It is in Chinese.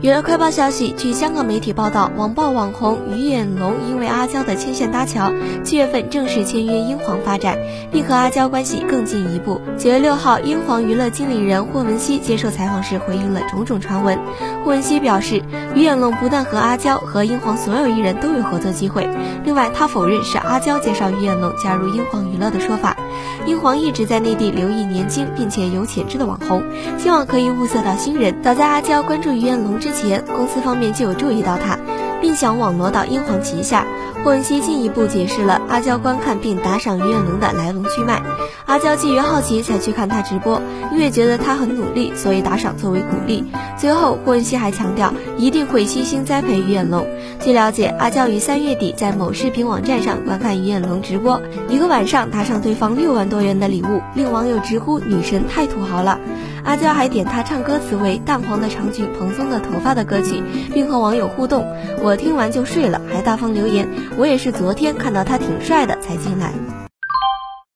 娱乐快报消息，据香港媒体报道，网曝网红于彦龙因为阿娇的牵线搭桥，七月份正式签约英皇发展，并和阿娇关系更进一步。九月六号，英皇娱乐经理人霍汶希接受采访时回应了种种传闻。霍汶希表示，于彦龙不但和阿娇，和英皇所有艺人都有合作机会。另外，他否认是阿娇介绍于彦龙加入英皇娱乐的说法。英皇一直在内地留意年轻并且有潜质的网红，希望可以物色到新人。早在阿娇关注于彦龙之前，公司方面就有注意到他，并想网罗到英皇旗下。霍汶希进一步解释了阿娇观看并打赏于彦龙的来龙去脉。阿娇基于好奇才去看他直播，因为觉得他很努力，所以打赏作为鼓励。最后，霍汶希还强调一定会悉心栽培于彦龙。据了解，阿娇于三月底在某视频网站上观看于彦龙直播，一个晚上打赏对方六万多元的礼物，令网友直呼女神太土豪了。阿娇还点他唱歌词为《淡黄的长裙蓬松的头发》的歌曲，并和网友互动。我我听完就睡了，还大方留言：“我也是昨天看到他挺帅的才进来。”